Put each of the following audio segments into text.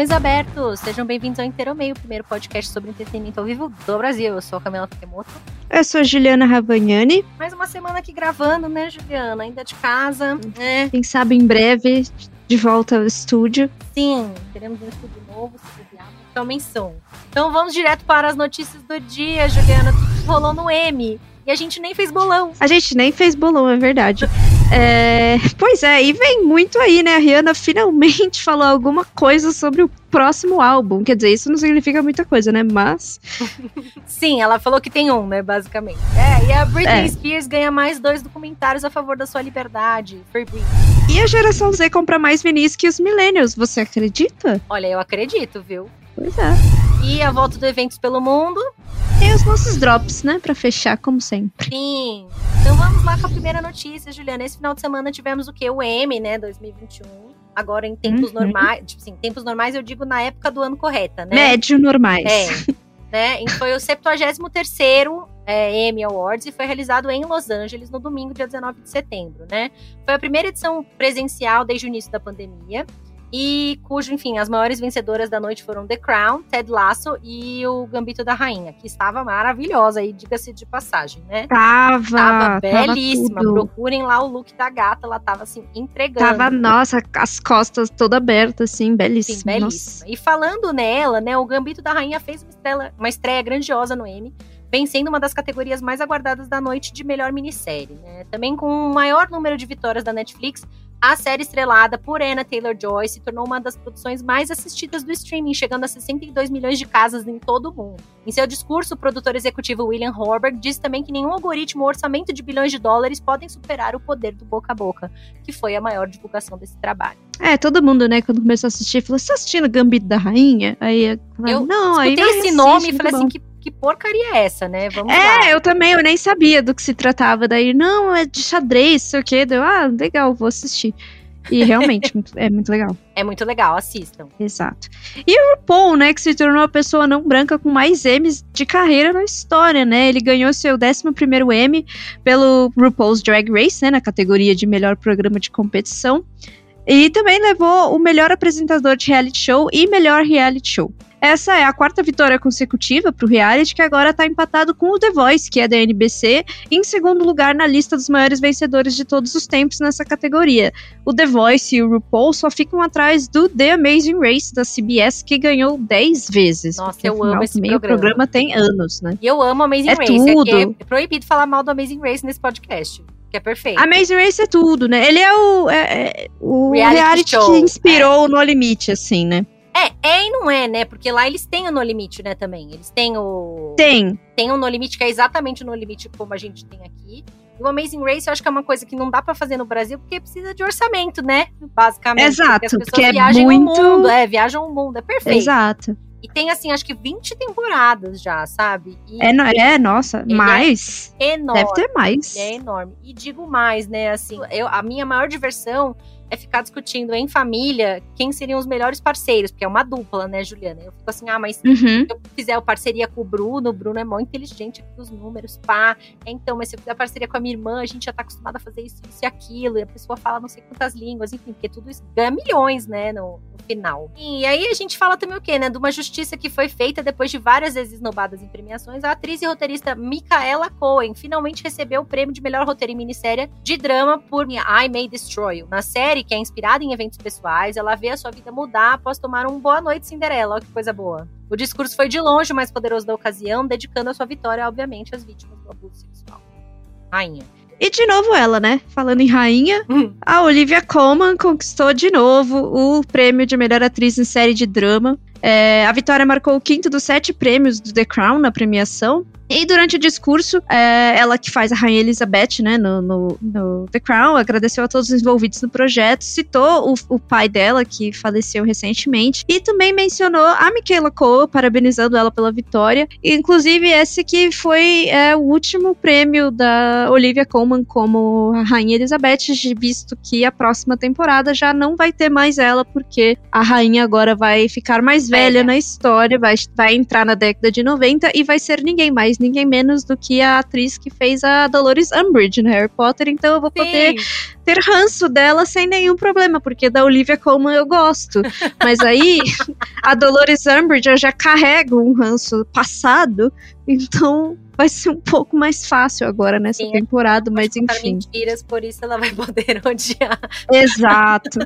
Corações abertos, sejam bem-vindos ao Inteiro Meio, primeiro podcast sobre entretenimento ao vivo do Brasil. Eu sou a Camila Takemoto. Eu sou a Juliana Ravagnani. Mais uma semana aqui gravando, né, Juliana? Ainda de casa, né? Quem sabe em breve de volta ao estúdio. Sim, teremos um estúdio novo, se então menção. Então vamos direto para as notícias do dia, Juliana. Tudo rolou no M. E a gente nem fez bolão. A gente nem fez bolão, é verdade. É, pois é, e vem muito aí, né? A Rihanna finalmente falou alguma coisa sobre o próximo álbum. Quer dizer, isso não significa muita coisa, né? Mas. Sim, ela falou que tem um, né? Basicamente. É, e a Britney é. Spears ganha mais dois documentários a favor da sua liberdade. Free Britney. E a geração Z compra mais vinis que os millennials, você acredita? Olha, eu acredito, viu? Pois é. E a volta do Eventos pelo Mundo. E os nossos drops, né? Pra fechar, como sempre. Sim. Então vamos lá com a primeira notícia, Juliana. Esse final de semana tivemos o quê? O M, né? 2021. Agora em tempos uhum. normais. Tipo assim, tempos normais eu digo na época do ano correta, né? Médio normais. É. né? E foi o 73 é, Emmy Awards e foi realizado em Los Angeles no domingo, dia 19 de setembro, né? Foi a primeira edição presencial desde o início da pandemia e cujo, enfim, as maiores vencedoras da noite foram The Crown, Ted Lasso e o Gambito da Rainha, que estava maravilhosa aí, diga-se de passagem, né? Tava, tava belíssima. Tava Procurem lá o look da gata, ela tava assim entregando. Tava, nossa, as costas toda abertas, assim, belíssima. Sim, belíssima. Nossa. E falando nela, né, o Gambito da Rainha fez uma estreia, uma estreia grandiosa no Emmy vencendo uma das categorias mais aguardadas da noite de melhor minissérie. Né? Também com o maior número de vitórias da Netflix, a série estrelada por Anna Taylor-Joy se tornou uma das produções mais assistidas do streaming, chegando a 62 milhões de casas em todo o mundo. Em seu discurso, o produtor executivo William Horberg disse também que nenhum algoritmo ou orçamento de bilhões de dólares podem superar o poder do boca a boca, que foi a maior divulgação desse trabalho. É, todo mundo, né, quando começou a assistir, falou: você tá assistindo Gambito da Rainha? Aí eu, não, aí esse nome e falei assim: que que porcaria é essa, né? Vamos é, lá. eu também, eu nem sabia do que se tratava. Daí, não, é de xadrez, sei o quê. Deu, ah, legal, vou assistir. E realmente é muito legal. É muito legal, assistam. Exato. E o RuPaul, né, que se tornou a pessoa não branca com mais M's de carreira na história, né? Ele ganhou seu 11 Emmy pelo RuPaul's Drag Race, né, na categoria de melhor programa de competição. E também levou o melhor apresentador de reality show e melhor reality show. Essa é a quarta vitória consecutiva para o reality, que agora está empatado com o The Voice, que é da NBC, em segundo lugar na lista dos maiores vencedores de todos os tempos nessa categoria. O The Voice e o RuPaul só ficam atrás do The Amazing Race, da CBS, que ganhou 10 vezes. Nossa, eu amo esse programa. O programa tem anos, né? E eu amo Amazing é Race. Tudo. É, é proibido falar mal do Amazing Race nesse podcast. Que é perfeito. Amazing Race é tudo, né? Ele é o, é, é o reality, reality que inspirou é. No Limite, assim, né? É, é e não é, né? Porque lá eles têm o No Limite, né, também. Eles têm o. Tem. Tem o No Limite, que é exatamente o No Limite como a gente tem aqui. E o Amazing Race eu acho que é uma coisa que não dá para fazer no Brasil, porque precisa de orçamento, né? Basicamente. Exato. Porque as pessoas é viajam muito... o mundo. É, viajam o mundo. É perfeito. Exato. E tem, assim, acho que 20 temporadas já, sabe? E é, é, nossa, mais. É enorme. Deve ter mais. é enorme. E digo mais, né? Assim, eu, a minha maior diversão é ficar discutindo em família quem seriam os melhores parceiros, porque é uma dupla, né, Juliana? Eu fico assim, ah, mas uhum. se eu fizer a parceria com o Bruno, o Bruno é mó inteligente aqui os números, pá. Então, mas se eu fizer a parceria com a minha irmã, a gente já tá acostumada a fazer isso, isso e aquilo, e a pessoa fala não sei quantas línguas, enfim, porque tudo isso ganha milhões, né, no, no final. E aí a gente fala também o quê, né, de uma justiça que foi feita depois de várias vezes esnobadas em premiações, a atriz e roteirista Micaela Cohen finalmente recebeu o prêmio de melhor roteiro em minissérie de drama por I May Destroy You. Na série, série, que é inspirada em eventos pessoais, ela vê a sua vida mudar após tomar um Boa Noite Cinderela. Olha que coisa boa. O discurso foi de longe o mais poderoso da ocasião, dedicando a sua vitória, obviamente, às vítimas do abuso sexual. Rainha. E de novo ela, né? Falando em rainha, hum. a Olivia Colman conquistou de novo o prêmio de melhor atriz em série de drama. É, a vitória marcou o quinto dos sete prêmios do The Crown na premiação. E durante o discurso, é, ela que faz a Rainha Elizabeth, né, no, no, no, The Crown, agradeceu a todos os envolvidos no projeto, citou o, o, pai dela, que faleceu recentemente, e também mencionou a Michaela Cole, parabenizando ela pela vitória. E, inclusive, esse que foi é, o último prêmio da Olivia Colman como a Rainha Elizabeth, visto que a próxima temporada já não vai ter mais ela, porque a rainha agora vai ficar mais velha, velha. na história, vai, vai entrar na década de 90 e vai ser ninguém mais ninguém menos do que a atriz que fez a Dolores Umbridge no Harry Potter, então eu vou poder Sim. ter ranço dela sem nenhum problema, porque da Olivia Colman eu gosto. Mas aí, a Dolores Umbridge eu já carrego um ranço passado, então vai ser um pouco mais fácil agora nessa Sim, temporada, mas enfim. mentiras, por isso ela vai poder odiar. Exato.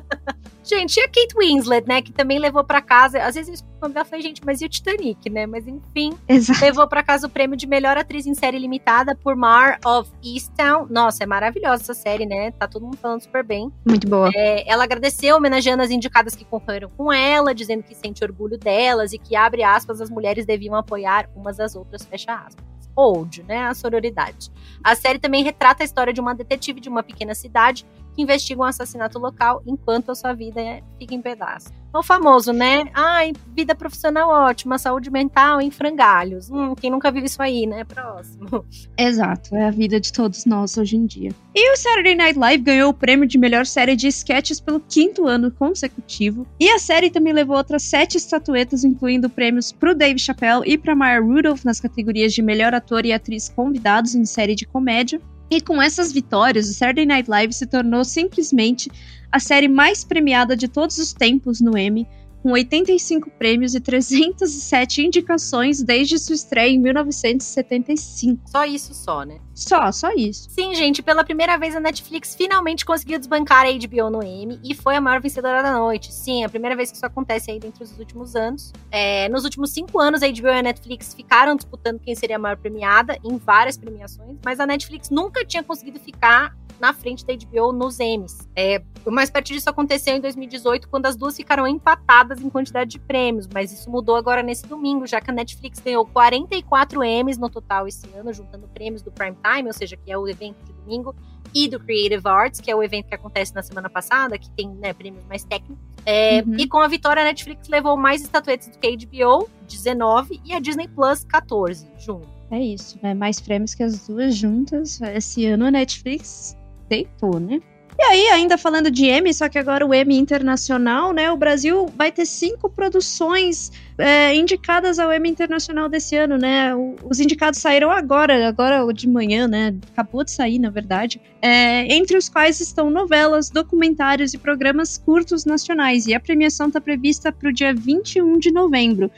Gente, e a Kate Winslet, né, que também levou para casa, às vezes eu ela foi, gente, mas e o Titanic, né? Mas enfim, Exato. levou para casa o prêmio de melhor atriz em série limitada por Mar of Easttown. Nossa, é maravilhosa essa série, né? Tá todo mundo falando super bem. Muito boa. É, ela agradeceu, homenageando as indicadas que concorreram com ela, dizendo que sente orgulho delas e que, abre aspas, as mulheres deviam apoiar umas às outras, fecha aspas. Old, né? A sororidade. A série também retrata a história de uma detetive de uma pequena cidade que investiga um assassinato local enquanto a sua vida é, fica em pedaços. O famoso, né? Ai, vida profissional ótima, saúde mental em frangalhos. Hum, quem nunca viu isso aí, né? Próximo. Exato, é a vida de todos nós hoje em dia. E o Saturday Night Live ganhou o prêmio de melhor série de sketches pelo quinto ano consecutivo. E a série também levou outras sete estatuetas, incluindo prêmios pro Dave Chappelle e pra Maya Rudolph nas categorias de melhor ator e atriz convidados em série de comédia. E com essas vitórias, o Saturday Night Live se tornou simplesmente a série mais premiada de todos os tempos no Emmy, com 85 prêmios e 307 indicações desde sua estreia em 1975. Só isso só, né? Só, só isso. Sim, gente, pela primeira vez a Netflix finalmente conseguiu desbancar a HBO no Emmy e foi a maior vencedora da noite. Sim, a primeira vez que isso acontece aí dentro dos últimos anos. É, nos últimos cinco anos, a HBO e a Netflix ficaram disputando quem seria a maior premiada em várias premiações, mas a Netflix nunca tinha conseguido ficar na frente da HBO nos Emmys. É, o mais perto disso aconteceu em 2018, quando as duas ficaram empatadas em quantidade de prêmios, mas isso mudou agora nesse domingo, já que a Netflix ganhou 44 Emmys no total esse ano, juntando prêmios do Prime Time, ou seja, que é o evento de domingo, e do Creative Arts, que é o evento que acontece na semana passada, que tem né, prêmios mais técnicos. É, uhum. E com a vitória, a Netflix levou mais estatuetas do que a HBO, 19, e a Disney Plus, 14, junto. É isso, né? Mais prêmios que as duas juntas. Esse ano a Netflix deitou, né? E aí, ainda falando de Emmy, só que agora o Emmy Internacional, né? O Brasil vai ter cinco produções é, indicadas ao Emmy Internacional desse ano, né? O, os indicados saíram agora, agora de manhã, né? Acabou de sair, na verdade. É, entre os quais estão novelas, documentários e programas curtos nacionais. E a premiação está prevista para o dia 21 de novembro.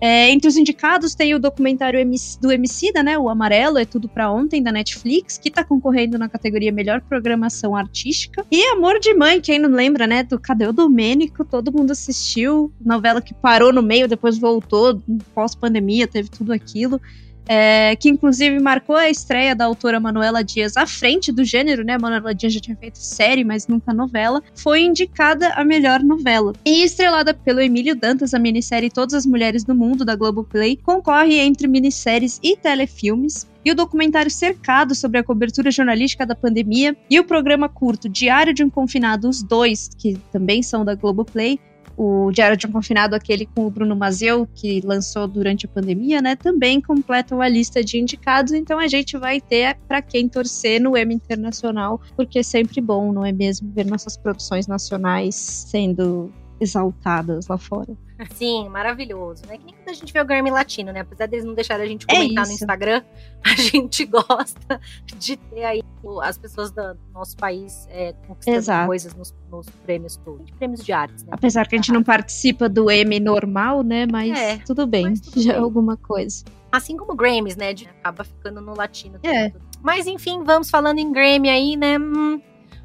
É, entre os indicados tem o documentário do Emicida, né? O Amarelo é Tudo Pra Ontem, da Netflix, que tá concorrendo na categoria Melhor Programação Artística. E Amor de Mãe, quem não lembra, né? Do Cadê o Domênico? Todo mundo assistiu. Novela que parou no meio, depois voltou, pós-pandemia, teve tudo aquilo é, que inclusive marcou a estreia da autora Manuela Dias à frente do gênero, né? Manuela Dias já tinha feito série, mas nunca novela. Foi indicada a melhor novela. E estrelada pelo Emílio Dantas, a minissérie Todas as Mulheres do Mundo, da Globoplay, concorre entre minisséries e telefilmes e o documentário Cercado sobre a cobertura jornalística da pandemia e o programa curto Diário de um Confinado, os dois, que também são da Globoplay, o Diário de um Confinado, aquele com o Bruno Mazeu, que lançou durante a pandemia, né, também completam a lista de indicados. Então a gente vai ter para quem torcer no Emmy Internacional, porque é sempre bom, não é mesmo, ver nossas produções nacionais sendo exaltadas lá fora. Sim, maravilhoso, né? Que nem quando a gente vê o Grammy Latino, né? Apesar deles não deixarem a gente é comentar é no Instagram, a gente gosta de ter aí as pessoas do nosso país é, conquistando Exato. coisas nos, nos, prêmios todos. Prêmios de artes, né? Apesar que a gente não participa do Emmy normal, né? Mas é, tudo bem, mas tudo já é bem. é alguma coisa. Assim como Grammys, né? De, acaba ficando no latino. É. Mas enfim, vamos falando em Grammy aí, né? Hum,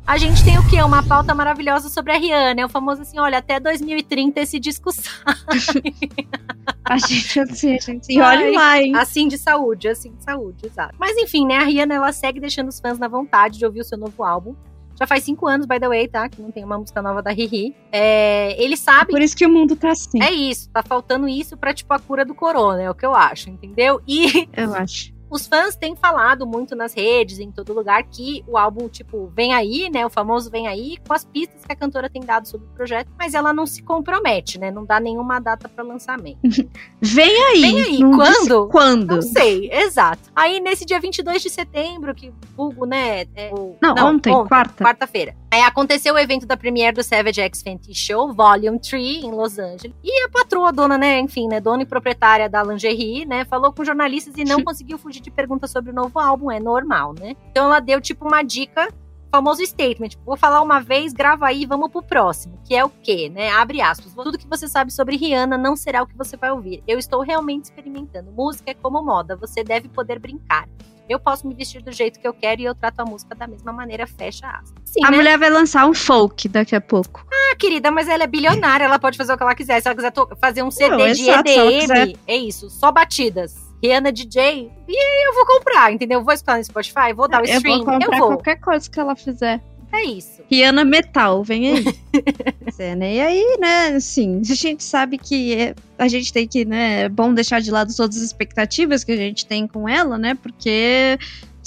a gente tem o quê? Uma pauta maravilhosa sobre a Rihanna. É o famoso assim, olha, até 2030 esse disco sai. a gente, assim, a gente. E olha lá, hein? Assim de saúde, assim de saúde, exato. Mas enfim, né? A Rihanna, ela segue deixando os fãs na vontade de ouvir o seu novo álbum. Já faz cinco anos, by the way, tá? Que não tem uma música nova da Riri. É, ele sabe. É por isso que o mundo tá assim. É isso, tá faltando isso pra, tipo, a cura do corona, é o que eu acho, entendeu? E. Eu acho. Os fãs têm falado muito nas redes, em todo lugar, que o álbum, tipo, vem aí, né? O famoso vem aí, com as pistas que a cantora tem dado sobre o projeto, mas ela não se compromete, né? Não dá nenhuma data para lançamento. vem aí! Vem aí! Quando? Quando? Não sei, exato. Aí, nesse dia 22 de setembro, que vulgo, né? É, não, não, ontem, ontem quarta. Quarta-feira Aí aconteceu o evento da premiere do Savage X Fenty Show, Volume 3, em Los Angeles. E a patroa, dona, né, enfim, né, dona e proprietária da lingerie, né, falou com jornalistas e não conseguiu fugir de perguntas sobre o novo álbum, é normal, né? Então ela deu, tipo, uma dica famoso statement, tipo, vou falar uma vez, grava aí, vamos pro próximo, que é o quê, né? Abre aspas. Tudo que você sabe sobre Rihanna não será o que você vai ouvir. Eu estou realmente experimentando. Música é como moda, você deve poder brincar. Eu posso me vestir do jeito que eu quero e eu trato a música da mesma maneira, fecha aspas. Sim, a né? mulher vai lançar um folk daqui a pouco. Ah, querida, mas ela é bilionária, ela pode fazer o que ela quiser. Se ela quiser fazer um CD não, de exato, EDM, é isso, só batidas Rihanna DJ, e eu vou comprar, entendeu? Vou escutar no Spotify, vou dar o stream, eu vou comprar eu vou. qualquer coisa que ela fizer. É isso. Rihanna Metal, vem aí. é, né? E aí, né, assim, a gente sabe que é, a gente tem que, né, é bom deixar de lado todas as expectativas que a gente tem com ela, né, porque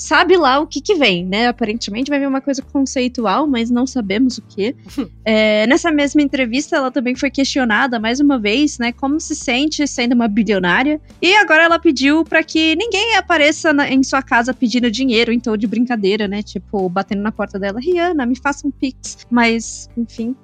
sabe lá o que que vem, né? Aparentemente vai vir uma coisa conceitual, mas não sabemos o que. é, nessa mesma entrevista, ela também foi questionada mais uma vez, né? Como se sente sendo uma bilionária. E agora ela pediu para que ninguém apareça na, em sua casa pedindo dinheiro tom de brincadeira, né? Tipo, batendo na porta dela, Rihanna, me faça um pix. Mas, enfim.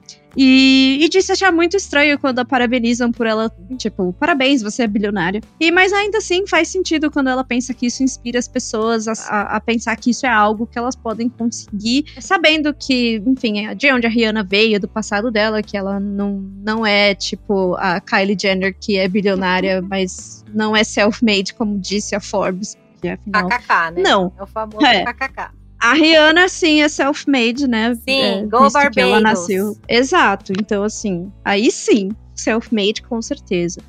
E, e disse achar muito estranho quando a parabenizam por ela, tipo, parabéns, você é bilionária. E mas ainda assim faz sentido quando ela pensa que isso inspira as pessoas a, a, a pensar que isso é algo que elas podem conseguir, sabendo que, enfim, é de onde a Rihanna veio, do passado dela, que ela não, não é tipo a Kylie Jenner que é bilionária, mas não é self-made, como disse a Forbes. Que, afinal, KKK, né? Não. É o famoso é. KKK. A Rihanna, sim, é self-made, né? Sim, é, Go Barbados. Que ela nasceu. Exato. Então, assim, aí sim, self-made, com certeza.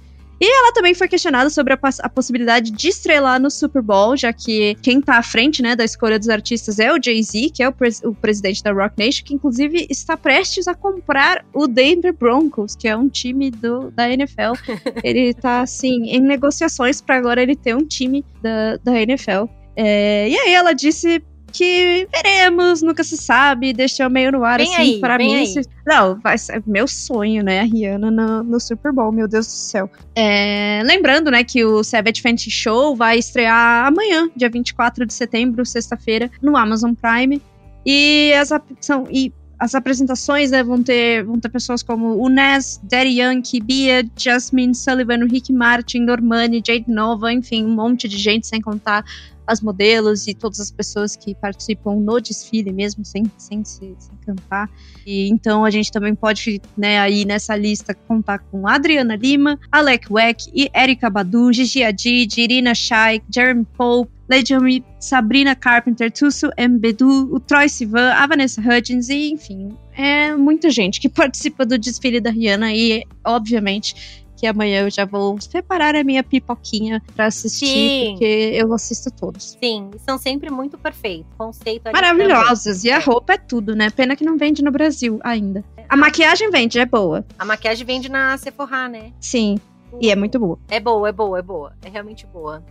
E ela também foi questionada sobre a, a, possibilidade de estrelar no Super Bowl, já que quem tá à frente, né, da escolha dos artistas é o Jay-Z, que é o, pres o, presidente da Rock Nation, que inclusive está prestes a comprar o Denver Broncos, que é um time do, da NFL. ele tá, assim, em negociações para agora ele ter um time da, da NFL. É, e aí ela disse que veremos, nunca se sabe, deixou meio no ar, vem assim, aí, para mim. Não, vai ser meu sonho, né, a Rihanna no, no Super Bowl, meu Deus do céu. É, lembrando, né, que o Savage Fenty Show vai estrear amanhã, dia 24 de setembro, sexta-feira, no Amazon Prime. E as, são, e as apresentações né, vão, ter, vão ter pessoas como o Ness, Daddy Yankee, Bia, Jasmine Sullivan, Rick Martin, Normani, Jade Nova, enfim, um monte de gente, sem contar as modelos e todas as pessoas que participam no desfile mesmo, sem, sem se sem cantar. E então a gente também pode, né, aí nessa lista contar com Adriana Lima, Alec Weck e Erika Badu, Gigi Hadid, Irina Shayk, Jeremy Pope, Legend Sabrina Carpenter, Tusso Mbedu, o Troy Sivan, a Vanessa Hudgens e, enfim, é muita gente que participa do desfile da Rihanna e, obviamente, que amanhã eu já vou preparar a minha pipoquinha para assistir, Sim. porque eu assisto todos. Sim, são sempre muito perfeitos. Conceito Maravilhosos. E a roupa é tudo, né? Pena que não vende no Brasil ainda. A maquiagem vende, é boa. A maquiagem vende na Sephora, né? Sim. E é muito boa. É boa, é boa, é boa. É realmente boa.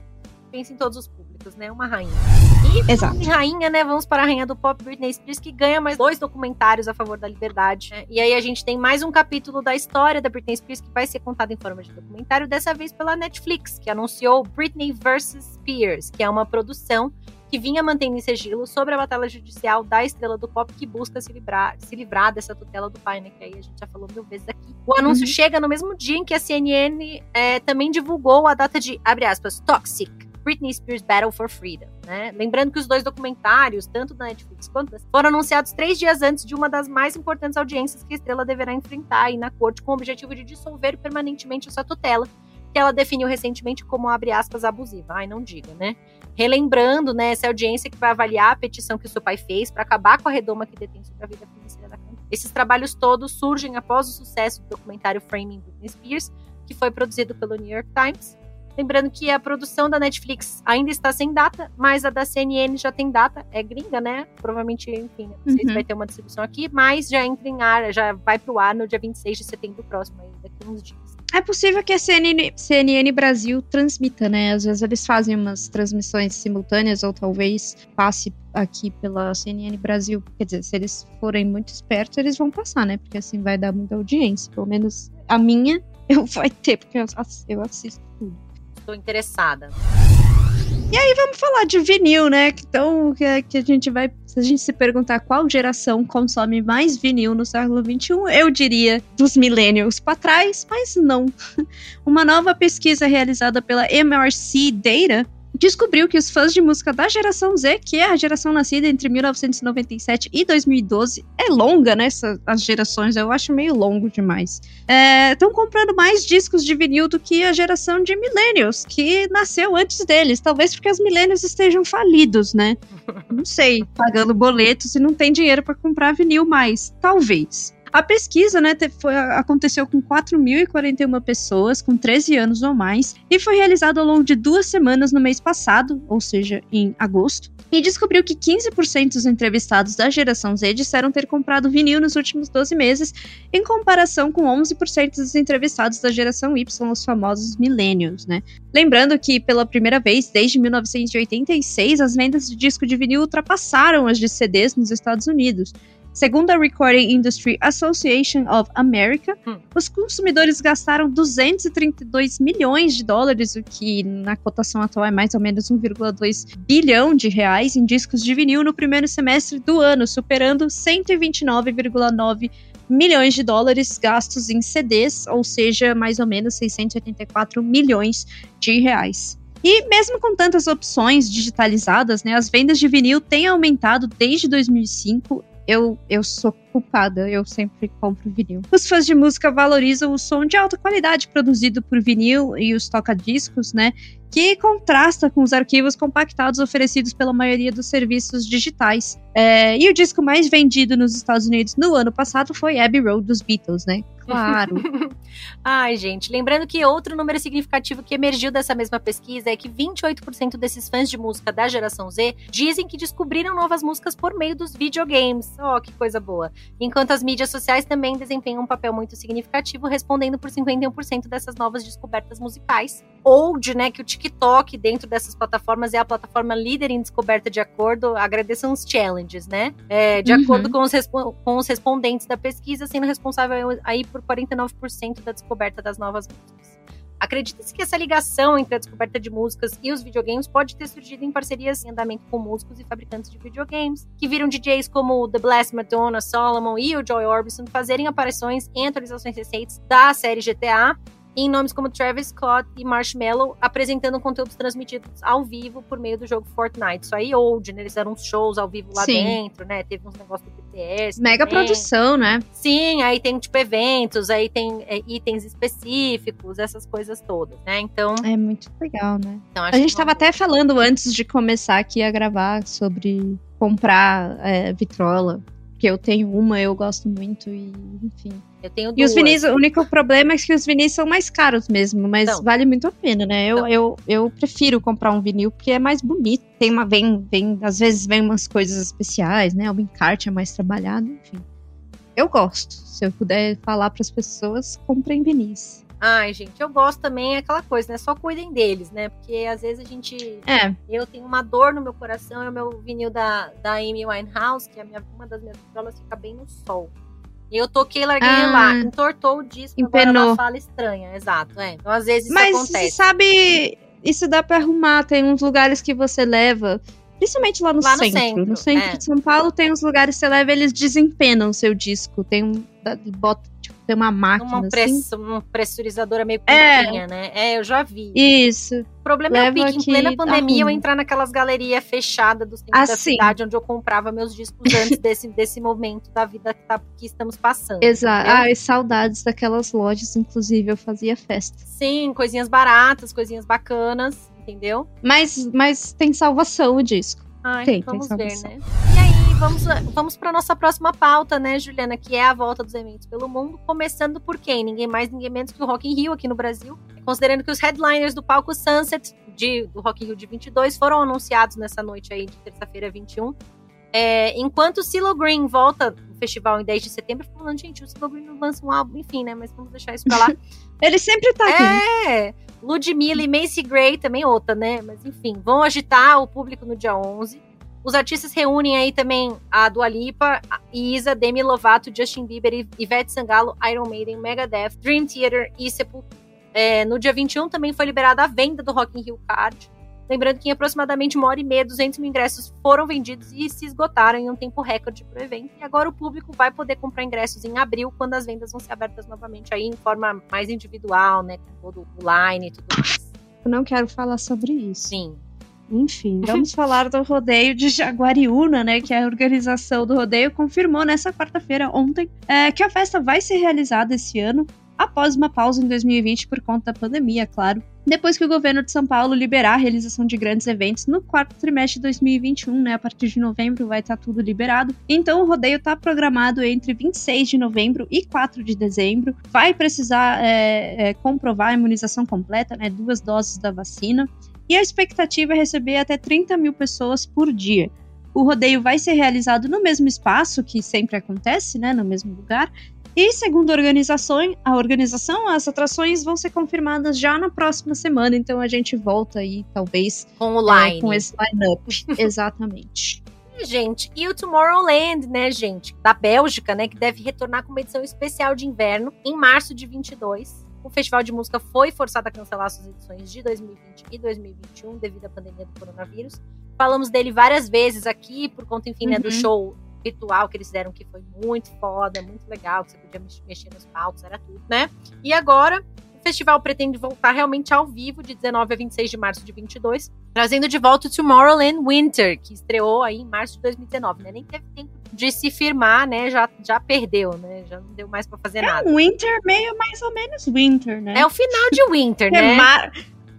Pensa em todos os públicos, né? Uma rainha. E Exato. rainha, né? Vamos para a rainha do pop, Britney Spears, que ganha mais dois documentários a favor da liberdade. Né? E aí a gente tem mais um capítulo da história da Britney Spears que vai ser contado em forma de documentário, dessa vez pela Netflix, que anunciou Britney vs. Spears, que é uma produção que vinha mantendo em sigilo sobre a batalha judicial da estrela do pop que busca se livrar, se livrar dessa tutela do pai, né? Que aí a gente já falou mil vezes aqui. O anúncio uhum. chega no mesmo dia em que a CNN é, também divulgou a data de, abre aspas, Toxic, Britney Spears Battle for Freedom. Né? Lembrando que os dois documentários, tanto da Netflix quanto da foram anunciados três dias antes de uma das mais importantes audiências que a estrela deverá enfrentar aí na corte, com o objetivo de dissolver permanentemente sua tutela, que ela definiu recentemente como, abre aspas, abusiva. Ai, não diga, né? Relembrando, né, essa audiência que vai avaliar a petição que o seu pai fez para acabar com a redoma que detém sobre a vida financeira da cantora. Esses trabalhos todos surgem após o sucesso do documentário Framing Britney Spears, que foi produzido pelo New York Times Lembrando que a produção da Netflix ainda está sem data, mas a da CNN já tem data, é gringa, né? Provavelmente, enfim, não sei uhum. se vai ter uma distribuição aqui, mas já entra em ar, já vai pro ar no dia 26 de setembro próximo, aí, daqui uns dias. É possível que a CNN, CNN Brasil transmita, né? Às vezes eles fazem umas transmissões simultâneas, ou talvez passe aqui pela CNN Brasil. Quer dizer, se eles forem muito espertos, eles vão passar, né? Porque assim vai dar muita audiência. Pelo menos a minha eu vai ter, porque eu assisto tudo estou interessada. E aí vamos falar de vinil, né? Então, que, que a gente vai. Se a gente se perguntar qual geração consome mais vinil no século XXI, eu diria dos millennials para trás, mas não. Uma nova pesquisa realizada pela MRC Data descobriu que os fãs de música da geração Z, que é a geração nascida entre 1997 e 2012, é longa, né? as gerações, eu acho meio longo demais. Estão é, comprando mais discos de vinil do que a geração de millennials, que nasceu antes deles. Talvez porque os millennials estejam falidos, né? Não sei, pagando boletos e não tem dinheiro para comprar vinil mais. Talvez. A pesquisa né, foi, aconteceu com 4.041 pessoas com 13 anos ou mais e foi realizada ao longo de duas semanas no mês passado, ou seja, em agosto, e descobriu que 15% dos entrevistados da geração Z disseram ter comprado vinil nos últimos 12 meses, em comparação com 11% dos entrevistados da geração Y, os famosos millennials, né? Lembrando que, pela primeira vez desde 1986, as vendas de disco de vinil ultrapassaram as de CDs nos Estados Unidos. Segundo a Recording Industry Association of America, hum. os consumidores gastaram 232 milhões de dólares, o que na cotação atual é mais ou menos 1,2 bilhão de reais em discos de vinil no primeiro semestre do ano, superando 129,9 milhões de dólares gastos em CDs, ou seja, mais ou menos 684 milhões de reais. E mesmo com tantas opções digitalizadas, né, as vendas de vinil têm aumentado desde 2005 eu, eu sou culpada, eu sempre compro vinil. Os fãs de música valorizam o som de alta qualidade produzido por vinil e os toca-discos, né? Que contrasta com os arquivos compactados oferecidos pela maioria dos serviços digitais. É, e o disco mais vendido nos Estados Unidos no ano passado foi Abbey Road dos Beatles, né? Claro. Ai, gente, lembrando que outro número significativo que emergiu dessa mesma pesquisa é que 28% desses fãs de música da geração Z dizem que descobriram novas músicas por meio dos videogames. Oh, que coisa boa. Enquanto as mídias sociais também desempenham um papel muito significativo, respondendo por 51% dessas novas descobertas musicais. Old, né, que o TikTok dentro dessas plataformas é a plataforma líder em descoberta de acordo, agradeçam os challenges, né? É, de uhum. acordo com os, com os respondentes da pesquisa, sendo responsável aí por 49% da descoberta das novas músicas. Acredita-se que essa ligação entre a descoberta de músicas e os videogames pode ter surgido em parcerias em andamento com músicos e fabricantes de videogames, que viram DJs como The Blast Madonna, Solomon e o Joy Orbison fazerem aparições em atualizações recentes da série GTA em nomes como Travis Scott e Marshmello, apresentando conteúdos transmitidos ao vivo por meio do jogo Fortnite. Isso aí, old, né? Eles fizeram uns shows ao vivo lá Sim. dentro, né? Teve uns negócios do BTS. Mega também. produção, né? Sim, aí tem, tipo, eventos, aí tem é, itens específicos, essas coisas todas, né? Então... É muito legal, né? Então, a gente estava até falando antes de começar aqui a gravar sobre comprar é, vitrola que eu tenho uma, eu gosto muito e, enfim. Eu tenho duas. E os vinis, o único problema é que os vinis são mais caros mesmo, mas então, vale muito a pena, né? Eu, eu, eu prefiro comprar um vinil porque é mais bonito. Tem uma, vem, vem, às vezes vem umas coisas especiais, né? O encarte é mais trabalhado, enfim. Eu gosto. Se eu puder falar para as pessoas, comprem vinis. Ai, gente, eu gosto também é aquela coisa, né? Só cuidem deles, né? Porque às vezes a gente. É. Eu tenho uma dor no meu coração, é o meu vinil da, da Amy Winehouse, que é minha, uma das minhas violas fica bem no sol. E eu toquei, larguei ah, lá, entortou o disco, empenou. agora ela fala estranha, exato, é. Então às vezes isso Mas acontece. Mas sabe, isso dá pra arrumar, tem uns lugares que você leva, principalmente lá no lá centro. No centro, no centro é. de São Paulo tem uns lugares que você leva, eles desempenam o seu disco, tem um, bota tem uma máquina. Uma, press, assim. uma pressurizadora meio pequena, é. né? É, eu já vi. Isso. O problema Leva é o pique. Em plena pandemia, eu entrar naquelas galerias fechadas do centro assim. da cidade, onde eu comprava meus discos antes desse, desse momento da vida que, tá, que estamos passando. Exato. Ai, saudades daquelas lojas, inclusive, eu fazia festa. Sim, coisinhas baratas, coisinhas bacanas, entendeu? Mas, mas tem salvação o disco. Ai, tem, vamos tem ver, né? E aí, vamos, vamos para nossa próxima pauta, né, Juliana, que é a volta dos eventos pelo mundo, começando por quem? Ninguém mais, ninguém menos que o Rock in Rio aqui no Brasil. Considerando que os headliners do palco Sunset de, do Rock in Rio de 22 foram anunciados nessa noite aí de terça-feira 21. É, enquanto o Silo Green volta no festival em 10 de setembro, falando, gente, o Silo Green não lança um álbum, enfim, né? Mas vamos deixar isso pra lá. Ele sempre tá aqui. É, Ludmilla e Macy Gray, também outra, né? Mas enfim, vão agitar o público no dia 11. Os artistas reúnem aí também a Dua Lipa, Isa, Demi Lovato, Justin Bieber, Ivete Sangalo, Iron Maiden, Megadeth, Dream Theater e Sepultura. É, no dia 21 também foi liberada a venda do Rock in Rio Card. Lembrando que em aproximadamente uma hora e meia, 200 mil ingressos foram vendidos e se esgotaram em um tempo recorde para o evento. E agora o público vai poder comprar ingressos em abril, quando as vendas vão ser abertas novamente aí em forma mais individual, né? Com todo o line e tudo mais. Eu não quero falar sobre isso. Sim. Enfim, vamos falar do rodeio de Jaguariúna, né? Que a organização do rodeio confirmou nessa quarta-feira, ontem, é, que a festa vai ser realizada esse ano, após uma pausa em 2020 por conta da pandemia, claro. Depois que o governo de São Paulo liberar a realização de grandes eventos no quarto trimestre de 2021, né? A partir de novembro vai estar tudo liberado. Então o rodeio está programado entre 26 de novembro e 4 de dezembro. Vai precisar é, é, comprovar a imunização completa, né? Duas doses da vacina e a expectativa é receber até 30 mil pessoas por dia. O rodeio vai ser realizado no mesmo espaço, que sempre acontece, né, no mesmo lugar. E segundo a organização, a organização, as atrações vão ser confirmadas já na próxima semana, então a gente volta aí, talvez, com o line. É, com esse line-up. Exatamente. gente, e o Tomorrowland, né, gente, da Bélgica, né, que deve retornar com uma edição especial de inverno em março de 22 o Festival de Música foi forçado a cancelar suas edições de 2020 e 2021 devido à pandemia do coronavírus. Falamos dele várias vezes aqui, por conta, enfim, uhum. né, do uhum. show virtual que eles fizeram, que foi muito foda, muito legal, que você podia mexer nos palcos, era tudo, né? E agora, o festival pretende voltar realmente ao vivo de 19 a 26 de março de 22, trazendo de volta o Tomorrowland Winter, que estreou aí em março de 2019, né? Nem teve tempo de se firmar, né, já, já perdeu, né? Já não deu mais para fazer é nada. É um winter meio mais ou menos winter, né? É o final de winter, é né? Mar...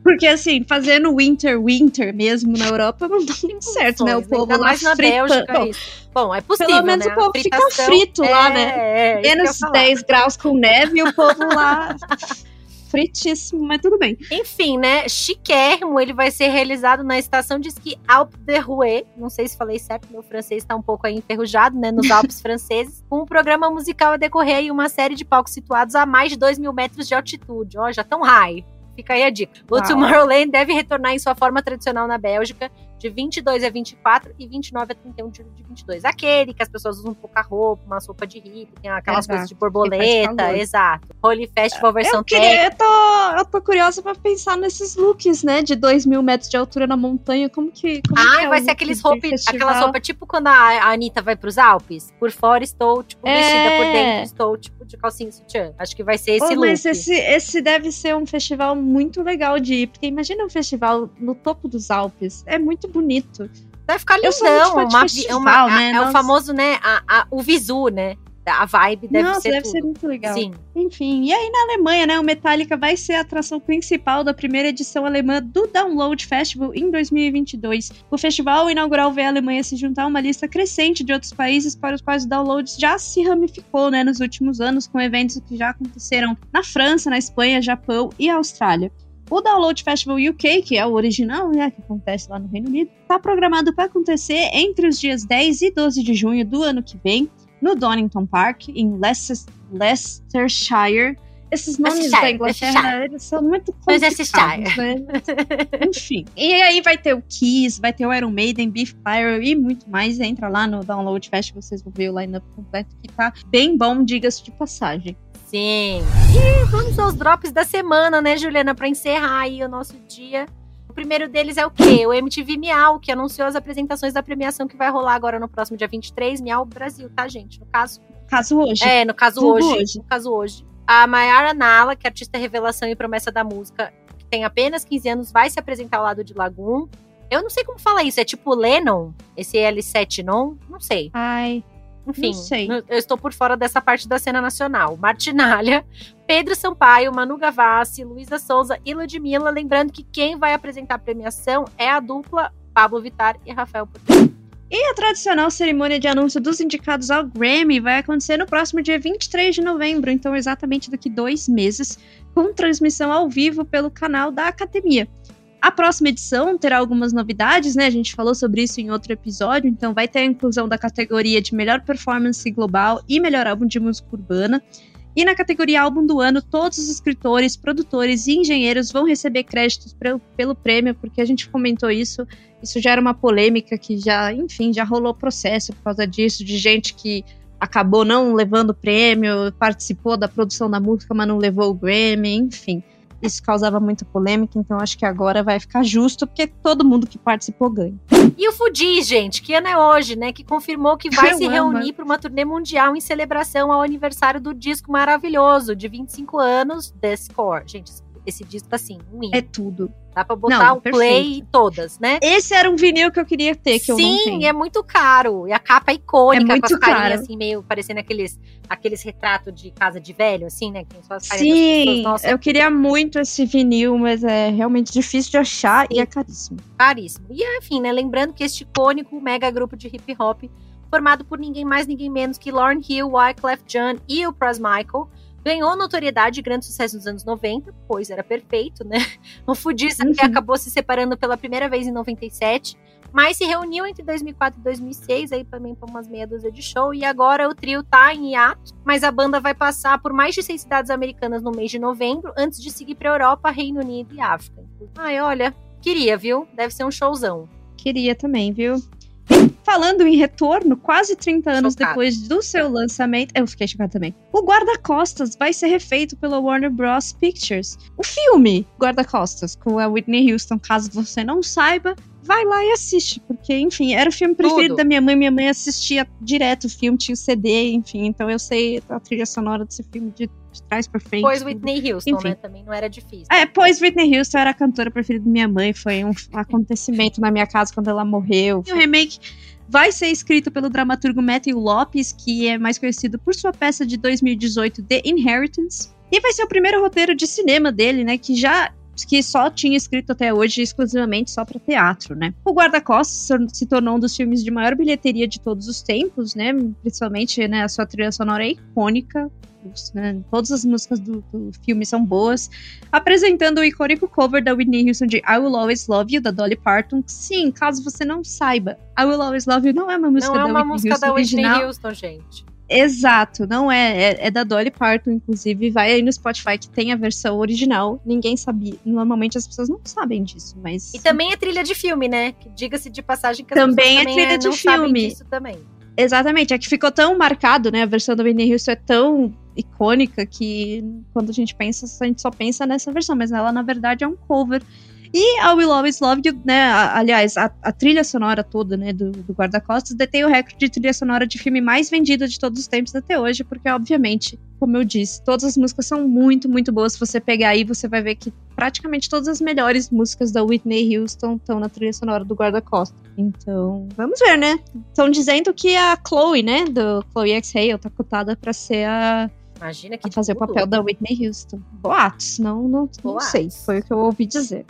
Porque assim, fazendo winter, winter mesmo na Europa não dá muito certo, né? O povo lá mais na Bélgica, Bom, Bom, é possível, Pelo menos né? o povo fica frito é, lá, né? É, Menos 10 graus com neve e o povo lá fritíssimo, mas tudo bem. Enfim, né? Chiquérrimo, ele vai ser realizado na estação de esqui Alpe de Rouet. Não sei se falei certo, meu francês está um pouco aí enferrujado, né? Nos Alpes franceses. Com um programa musical a decorrer aí uma série de palcos situados a mais de 2 mil metros de altitude. Ó, já tão high. Fica aí a dica. O. Tomorrowland deve retornar em sua forma tradicional na Bélgica de 22 a 24 e 29 a 31 de 22. Aquele que as pessoas usam pouca roupa, uma roupa de hippie, tem aquelas exato. coisas de borboleta, exato. Holy Festival versão eu queria, eu tô, eu tô curiosa pra pensar nesses looks, né, de 2 mil metros de altura na montanha, como que... Como ah, que é vai ser aqueles roupa, aquelas roupas tipo quando a, a Anitta vai pros Alpes, por fora estou, tipo, é... vestida, por dentro estou, tipo, de calcinha sutiã. Acho que vai ser esse oh, look. Mas esse, esse deve ser um festival muito legal de ir, porque imagina um festival no topo dos Alpes, é muito bonito. Vai ficar lindão. Uma, festival, uma, né? é o famoso, né? A, a, o visu, né? A vibe deve Nossa, ser. deve tudo. ser muito legal. Sim. Enfim, e aí na Alemanha, né? O Metallica vai ser a atração principal da primeira edição alemã do Download Festival em 2022. O festival inaugural vê a Alemanha se juntar a uma lista crescente de outros países para os quais o download já se ramificou, né? Nos últimos anos, com eventos que já aconteceram na França, na Espanha, Japão e Austrália. O Download Festival UK, que é o original, né, que acontece lá no Reino Unido, está programado para acontecer entre os dias 10 e 12 de junho do ano que vem, no Donington Park, em Leicestershire. Esses nomes da Inglaterra eles são muito complicados, né? Enfim. E aí vai ter o Kiss, vai ter o Iron Maiden, Beef Pyro e muito mais. Entra lá no Download Festival, vocês vão ver o lineup completo que tá bem bom, diga-se de passagem. Sim. E vamos aos drops da semana, né, Juliana, para encerrar aí o nosso dia. O primeiro deles é o quê? O MTV Miau, que anunciou as apresentações da premiação que vai rolar agora no próximo dia 23, Miau Brasil, tá, gente? No caso. Caso hoje. É, no caso hoje, hoje. No caso hoje. A Mayara Nala, que é artista revelação e promessa da música, que tem apenas 15 anos, vai se apresentar ao lado de Lagoon. Eu não sei como falar isso, é tipo Lennon? Esse L7 non? Não sei. Ai, enfim, eu estou por fora dessa parte da cena nacional. Martinalha, Pedro Sampaio, Manu Gavassi, Luísa Souza e Ludmilla. Lembrando que quem vai apresentar a premiação é a dupla Pablo Vittar e Rafael Portugal. E a tradicional cerimônia de anúncio dos indicados ao Grammy vai acontecer no próximo dia 23 de novembro, então exatamente daqui dois meses, com transmissão ao vivo pelo canal da Academia. A próxima edição terá algumas novidades, né? A gente falou sobre isso em outro episódio, então vai ter a inclusão da categoria de melhor performance global e melhor álbum de música urbana. E na categoria álbum do ano, todos os escritores, produtores e engenheiros vão receber créditos pelo, prêmio, porque a gente comentou isso. Isso já era uma polêmica que já, enfim, já rolou processo por causa disso, de gente que acabou não levando o prêmio, participou da produção da música, mas não levou o Grammy, enfim. Isso causava muita polêmica, então acho que agora vai ficar justo, porque todo mundo que participou ganha. E o Fudi, gente, que ano é hoje, né? Que confirmou que vai se amo. reunir para uma turnê mundial em celebração ao aniversário do disco maravilhoso de 25 anos, The Score. Gente, esse disco, assim, um hino. É tudo. Dá pra botar Não, o play perfeito. e todas, né? Esse era um vinil que eu queria ter, que eu não Sim, tenho. é muito caro. E a capa é icônica, É muito com as carinhas, caro. assim, meio parecendo aqueles, aqueles retratos de casa de velho, assim, né? Que só as Sim, pessoas. Nossa, eu queria muito esse vinil, mas é realmente difícil de achar e é caríssimo. caríssimo. E enfim, né? Lembrando que este icônico mega grupo de hip hop, formado por ninguém mais, ninguém menos que Lauryn Hill, Wyclef Jean e o Pras Michael, ganhou notoriedade e grande sucesso nos anos 90, pois era perfeito, né? O Fudista que Uhum. acabou se separando pela primeira vez em 97, mas se reuniu entre 2004 e 2006 aí também para umas meia dúzia de show e agora o trio tá em hiato, mas a banda vai passar por mais de seis cidades americanas no mês de novembro antes de seguir para Europa, Reino Unido e África. Ai, olha, queria, viu? Deve ser um showzão. Queria também, viu? Falando em retorno, quase 30 anos depois do seu lançamento, eu fiquei chocada também. O Guarda-Costas vai ser refeito pela Warner Bros. Pictures. O filme Guarda-Costas, com a Whitney Houston, caso você não saiba, vai lá e assiste, porque, enfim, era o filme preferido Tudo. da minha mãe. Minha mãe assistia direto o filme, tinha o CD, enfim, então eu sei a trilha sonora desse filme de, de trás pra frente. Pois. Whitney Houston, Enfim. né? Também não era difícil. É, pois Whitney Houston era a cantora preferida da minha mãe, foi um acontecimento na minha casa quando ela morreu. E o remake vai ser escrito pelo dramaturgo Matthew Lopes, que é mais conhecido por sua peça de 2018 The Inheritance. E vai ser o primeiro roteiro de cinema dele, né, que já que só tinha escrito até hoje exclusivamente só para teatro, né? O Guarda-Costas se tornou um dos filmes de maior bilheteria de todos os tempos, né? Principalmente, né, a sua trilha sonora é icônica, né, todas as músicas do, do filme são boas, apresentando o icônico cover da Whitney Houston de I Will Always Love You, da Dolly Parton. Sim, caso você não saiba, I Will Always Love You não é uma música não é da uma Whitney música Houston da Whitney original. Houston, gente. Exato, não é, é. é da Dolly Parton, inclusive. Vai aí no Spotify que tem a versão original. Ninguém sabia. Normalmente as pessoas não sabem disso, mas. E também é trilha de filme, né? Diga-se de passagem que as Também pessoas é trilha é, de não sabem filme. disso também. Exatamente, é que ficou tão marcado, né? A versão da Whitney Houston é tão icônica que quando a gente pensa, a gente só pensa nessa versão, mas ela na verdade é um cover. E a Will Always Love You, né? a- aliás, a, a trilha sonora toda, né, do, do Guarda-Costas detém o recorde de trilha sonora de filme mais vendida de todos os tempos até hoje, porque, obviamente, como eu disse, todas as músicas são muito, muito boas. Se você pegar aí, você vai ver que praticamente todas as melhores músicas da Whitney Houston estão na trilha sonora do Guarda-Costas. Então, vamos ver, né? Estão dizendo que a Chloe, né, do Chloe X Hale, tá cotada pra ser a, Imagina que a fazer o tudo. papel da Whitney Houston. Boatos, não, não, não Boatos. sei, foi o que eu ouvi dizer.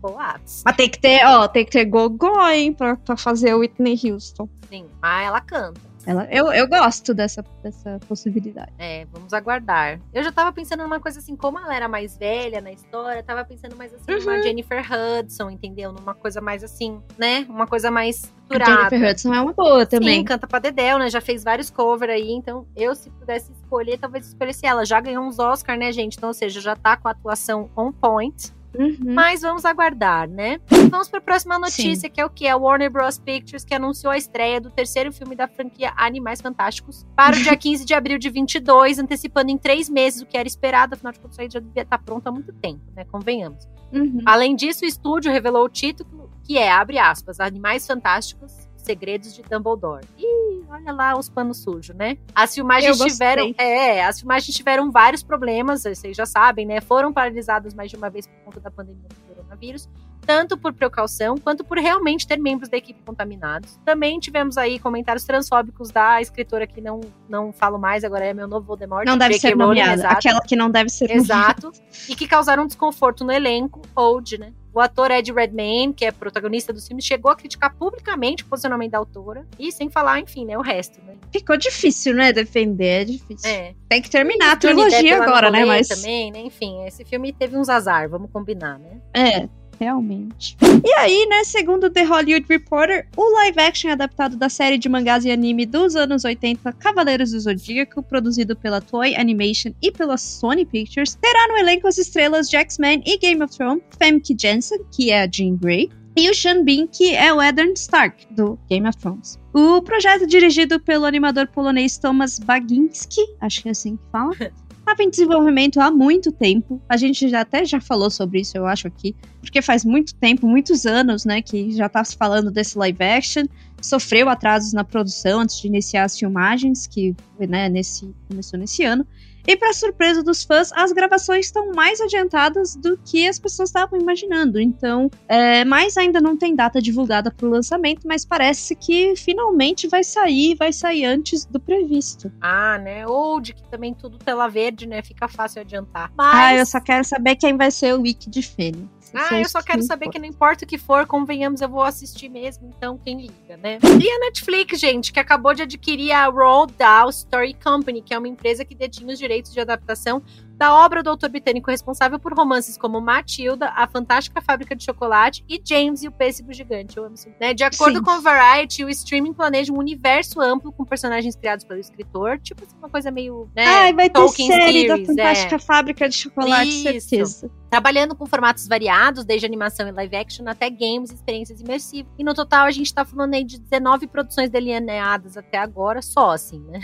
Boatos. Mas tem que ter, ó, tem que ter gogó, hein, pra, pra fazer a Whitney Houston. Sim, mas ela canta. Ela, eu, eu gosto dessa, dessa possibilidade. É, vamos aguardar. Eu já tava pensando numa coisa assim, como ela era mais velha na história, tava pensando mais assim, numa Uhum. Jennifer Hudson, entendeu? Numa coisa mais assim, né? Uma coisa mais A estruturada. Jennifer Hudson é uma boa também. Sim, canta pra Dedel, né? Já fez vários covers aí, então eu, se pudesse escolher, talvez escolhesse ela. Já ganhou uns Oscar, né, gente? Então, ou seja, já tá com a atuação on point. Uhum. Mas vamos aguardar, né? Vamos para a próxima notícia, que é o que? A Warner Bros. Pictures, que anunciou a estreia do terceiro filme da franquia Animais Fantásticos para o dia 15 de abril de 22, antecipando em três meses o que era esperado. Afinal de contas, aí já devia estar pronto há muito tempo, né? Convenhamos. Uhum. Além disso, o estúdio revelou o título, que é, abre aspas, Animais Fantásticos, Segredos de Dumbledore. Ih, olha lá os panos sujos, né? As filmagens tiveram. gostei. É, as filmagens tiveram vários problemas, vocês já sabem, né? Foram paralisadas mais de uma vez por conta da pandemia do coronavírus, tanto por precaução quanto por realmente ter membros da equipe contaminados. Também tivemos aí comentários transfóbicos da escritora que não, não falo mais, agora é meu novo Voldemort. Não deve ser Rowling, nomeada. exato. Aquela que não deve ser nomeada. Exato. e que causaram desconforto no elenco, Old, né? O ator Ed Redmayne, que é protagonista dos filmes, chegou a criticar publicamente o posicionamento da autora. E sem falar, enfim, né? O resto, né? Ficou difícil, né? Defender, é difícil. É. Tem que terminar a trilogia agora, né? Mas. Também, né? Enfim, esse filme teve uns azar, vamos combinar, né? É, realmente. E aí, né, segundo The Hollywood Reporter, o live action adaptado da série de mangás e anime dos anos 80, Cavaleiros do Zodíaco, produzido pela Toei Animation e pela Sony Pictures, terá no elenco as estrelas de X-Men e Game of Thrones, Famke Janssen, que é a Jean Grey, e o Sean Bean, que é o Eddard Stark, do Game of Thrones. O projeto dirigido pelo animador polonês Tomasz Baginski, acho que é assim que fala, estava em desenvolvimento há muito tempo. A gente já até já falou sobre isso, eu acho aqui, porque faz muito tempo, muitos anos, né, que já tá se falando desse live action. Sofreu atrasos na produção antes de iniciar as filmagens, que né, nesse, começou nesse ano. E, para surpresa dos fãs, as gravações estão mais adiantadas do que as pessoas estavam imaginando. Então, é, mais ainda não tem data divulgada para o lançamento, mas parece que finalmente vai sair, vai sair antes do previsto. Ah, né? Ou de que também tudo tela verde, né? Fica fácil adiantar. Mas... Ah, eu só quero saber quem vai ser o Wiki de Fênix. Ah, eu só quero saber que não importa o que for, convenhamos, eu vou assistir mesmo, então quem liga, né? E a Netflix, gente, que acabou de adquirir a Roald Dahl Story Company, que é uma empresa que detinha os direitos de adaptação da obra do autor britânico responsável por romances como Matilda, A Fantástica Fábrica de Chocolate e James e o Pêssego Gigante. Eu amo isso. Né? De acordo Sim. com Variety, o streaming planeja um universo amplo com personagens criados pelo escritor, tipo assim, uma coisa meio. Né, Ai, vai Tolkien ter série series, da Fantástica é. Fábrica de Chocolate, isso. certeza. Trabalhando com formatos variados, desde animação e live action até games e experiências imersivas. E no total a gente tá falando aí de 19 produções delineadas até agora, só assim, né?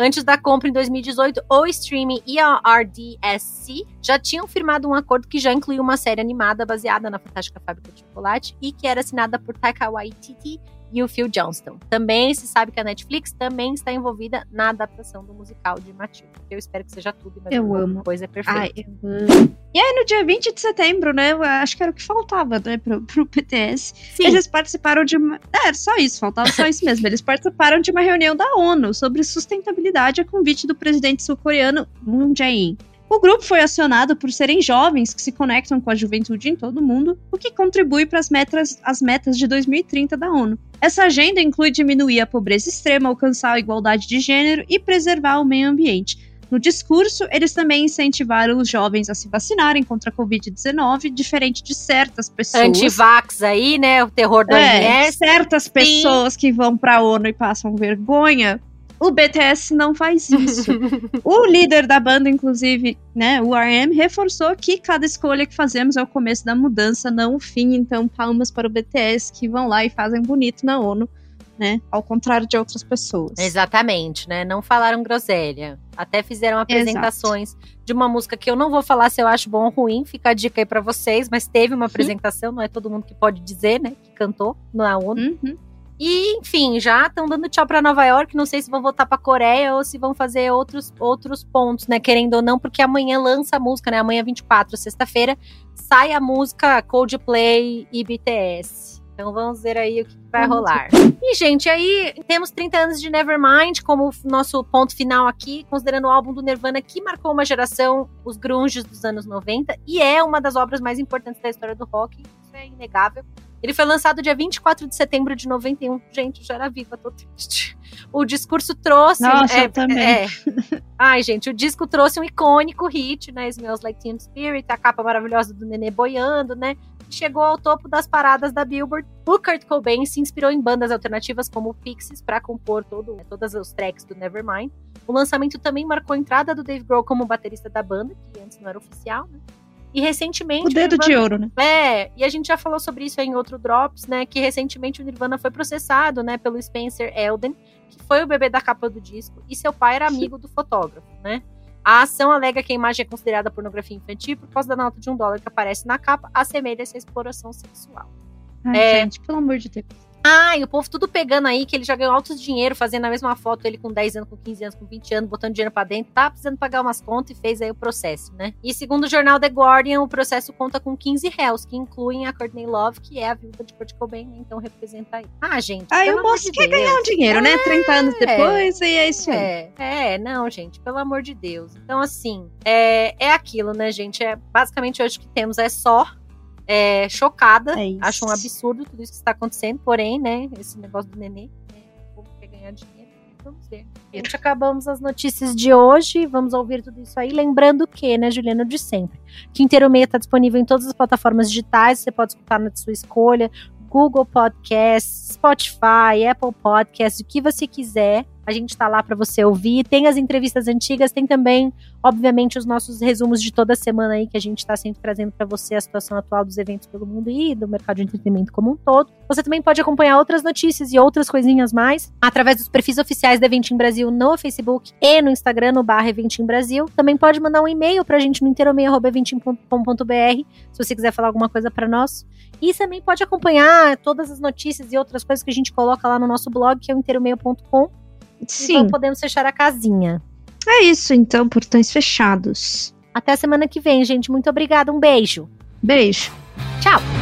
Antes da compra em 2018, o streaming e a RDSC já tinham firmado um acordo que já incluía uma série animada baseada na Fantástica Fábrica de Chocolate e que era assinada por Taika Waititi e o Phil Johnston. Também se sabe que a Netflix também está envolvida na adaptação do musical de Matilda. Eu espero que seja tudo, mas eu amo. coisa é perfeita. Ai, eu amo. E aí, no dia 20 de setembro, né? Acho que era o que faltava, né, pro, pro PTS. Sim. Eles participaram de uma. É, só isso, faltava só isso mesmo. Eles participaram de uma reunião da ONU sobre sustentabilidade a convite do presidente sul-coreano Moon Jae-in. O grupo foi acionado por serem jovens que se conectam com a juventude em todo o mundo, o que contribui para as metas, as metas de 2030 da ONU. Essa agenda inclui diminuir a pobreza extrema, alcançar a igualdade de gênero e preservar o meio ambiente. No discurso, eles também incentivaram os jovens a se vacinarem contra a Covid-19, diferente de certas pessoas. Antivax aí, né? O terror da é, Certas pessoas Sim. que vão para a ONU e passam vergonha o BTS não faz isso. o líder da banda, inclusive, né, o RM, reforçou que cada escolha que fazemos é o começo da mudança, não o fim. Então, palmas para o BTS que vão lá e fazem bonito na ONU. Né? Ao contrário de outras pessoas. Exatamente, né? Não falaram groselha. Até fizeram apresentações Exato. de uma música que eu não vou falar se eu acho bom ou ruim, fica a dica aí para vocês, mas teve uma apresentação, não é todo mundo que pode dizer, né? Que cantou na ONU. Uhum. E, enfim, já estão dando tchau para Nova York. Não sei se vão voltar para Coreia ou se vão fazer outros, outros pontos, né? Querendo ou não, porque amanhã lança a música, né? Amanhã, 24, sexta-feira, sai a música Coldplay e BTS. Então vamos ver aí o que vai rolar. E, gente, aí temos 30 anos de Nevermind como nosso ponto final aqui, considerando o álbum do Nirvana que marcou uma geração, os grunges dos anos 90, e é uma das obras mais importantes da história do rock, isso é inegável. Ele foi lançado dia 24 de setembro de 91. Gente, já era viva, tô triste. O discurso trouxe. Nossa, é, eu também. É, ai, gente, o disco trouxe um icônico hit, né? Smells Like Teen Spirit, a capa maravilhosa do Nenê boiando, né? Chegou ao topo das paradas da Billboard. O Kurt Cobain se inspirou em bandas alternativas como Pixies para compor todo, né, todas os tracks do Nevermind. O lançamento também marcou a entrada do Dave Grohl como baterista da banda, que antes não era oficial, né? E recentemente. O dedo o Nirvana, de ouro, né? É, e a gente já falou sobre isso em outro Drops, né? Que recentemente o Nirvana foi processado, né, pelo Spencer Elden, que foi o bebê da capa do disco, e seu pai era amigo do fotógrafo, né? A ação alega que a imagem é considerada pornografia infantil por causa da nota de um dólar que aparece na capa, assemelha-se à exploração sexual. Ai, é, gente, pelo amor de Deus. Ah, e o povo tudo pegando aí que ele já ganhou altos dinheiro fazendo a mesma foto, ele com 10 anos, com 15 anos, com 20 anos, botando dinheiro para dentro, tá precisando pagar umas contas e fez aí o processo, né? E segundo o jornal The Guardian, o processo conta com 15 réus, que incluem a Courtney Love, que é a viúva de Kurt Cobain, né? então representa aí. Ah, gente. Aí o moço quer Deus. ganhar um dinheiro, é, né? 30 anos depois, e é isso aí. É, é, não, gente, pelo amor de Deus. Então, assim, é, é aquilo, né, gente? É, basicamente hoje que temos é só é, chocada. É acho um absurdo tudo isso que está acontecendo. Porém, né, esse negócio do nenê, né, o povo quer ganhar dinheiro. Vamos ver. Gente acabamos as notícias de hoje. Vamos ouvir tudo isso aí. Lembrando que, né, Juliana, de sempre. Quinteiro Meia está disponível em todas as plataformas digitais. Você pode escutar na sua escolha. Google Podcasts, Spotify, Apple Podcasts, o que você quiser A gente está lá para você ouvir. Tem as entrevistas antigas, tem também, obviamente, os nossos resumos de toda semana aí que a gente está sempre trazendo para você a situação atual dos eventos pelo mundo e do mercado de entretenimento como um todo. Você também pode acompanhar outras notícias e outras coisinhas mais através dos perfis oficiais da Eventim Brasil no Facebook e no Instagram, no barra Eventim Brasil. Também pode mandar um e-mail para a gente no interomeio.eventim.com.br se você quiser falar alguma coisa para nós. E também pode acompanhar todas as notícias e outras coisas que a gente coloca lá no nosso blog, que é o inteiromeio.com. Sim. Então podemos fechar a casinha. É isso, então, portões fechados. Até semana que vem, gente. Muito obrigada. Um beijo. Beijo. Tchau.